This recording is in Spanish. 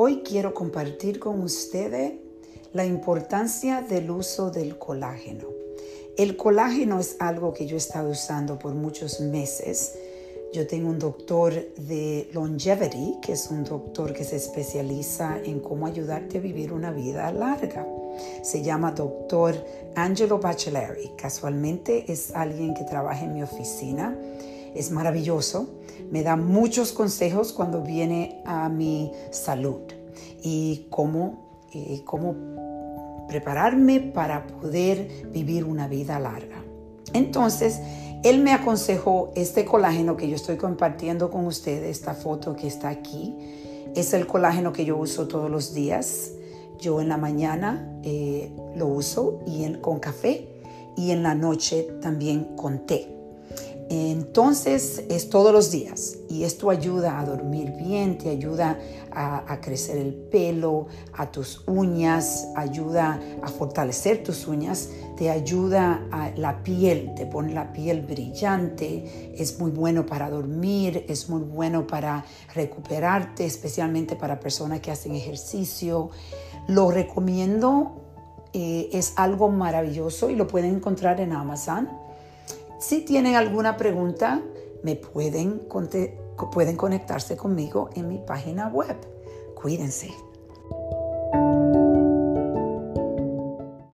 Hoy quiero compartir con ustedes la importancia del uso del colágeno. El colágeno es algo que yo he estado usando por muchos meses. Yo tengo un doctor de longevity, que es un doctor que se especializa en cómo ayudarte a vivir una vida larga. Se llama doctor Angelo Bachelari. Casualmente es alguien que trabaja en mi oficina. Es maravilloso. Me da muchos consejos cuando viene a mi salud y cómo, eh, cómo prepararme para poder vivir una vida larga. Entonces, él me aconsejó este colágeno que yo estoy compartiendo con ustedes, esta foto que está aquí. Es el colágeno que yo uso todos los días. Yo en la mañana eh, lo uso y con café y en la noche también con té. Entonces es todos los días y esto ayuda a dormir bien, te ayuda a, crecer el pelo, a tus uñas, ayuda a fortalecer tus uñas, te ayuda a la piel, te pone la piel brillante, es muy bueno para dormir, es muy bueno para recuperarte, especialmente para personas que hacen ejercicio. Lo recomiendo, eh, es algo maravilloso y lo pueden encontrar en Amazon si tienen alguna pregunta, me pueden, pueden conectarse conmigo en mi página web. Cuídense.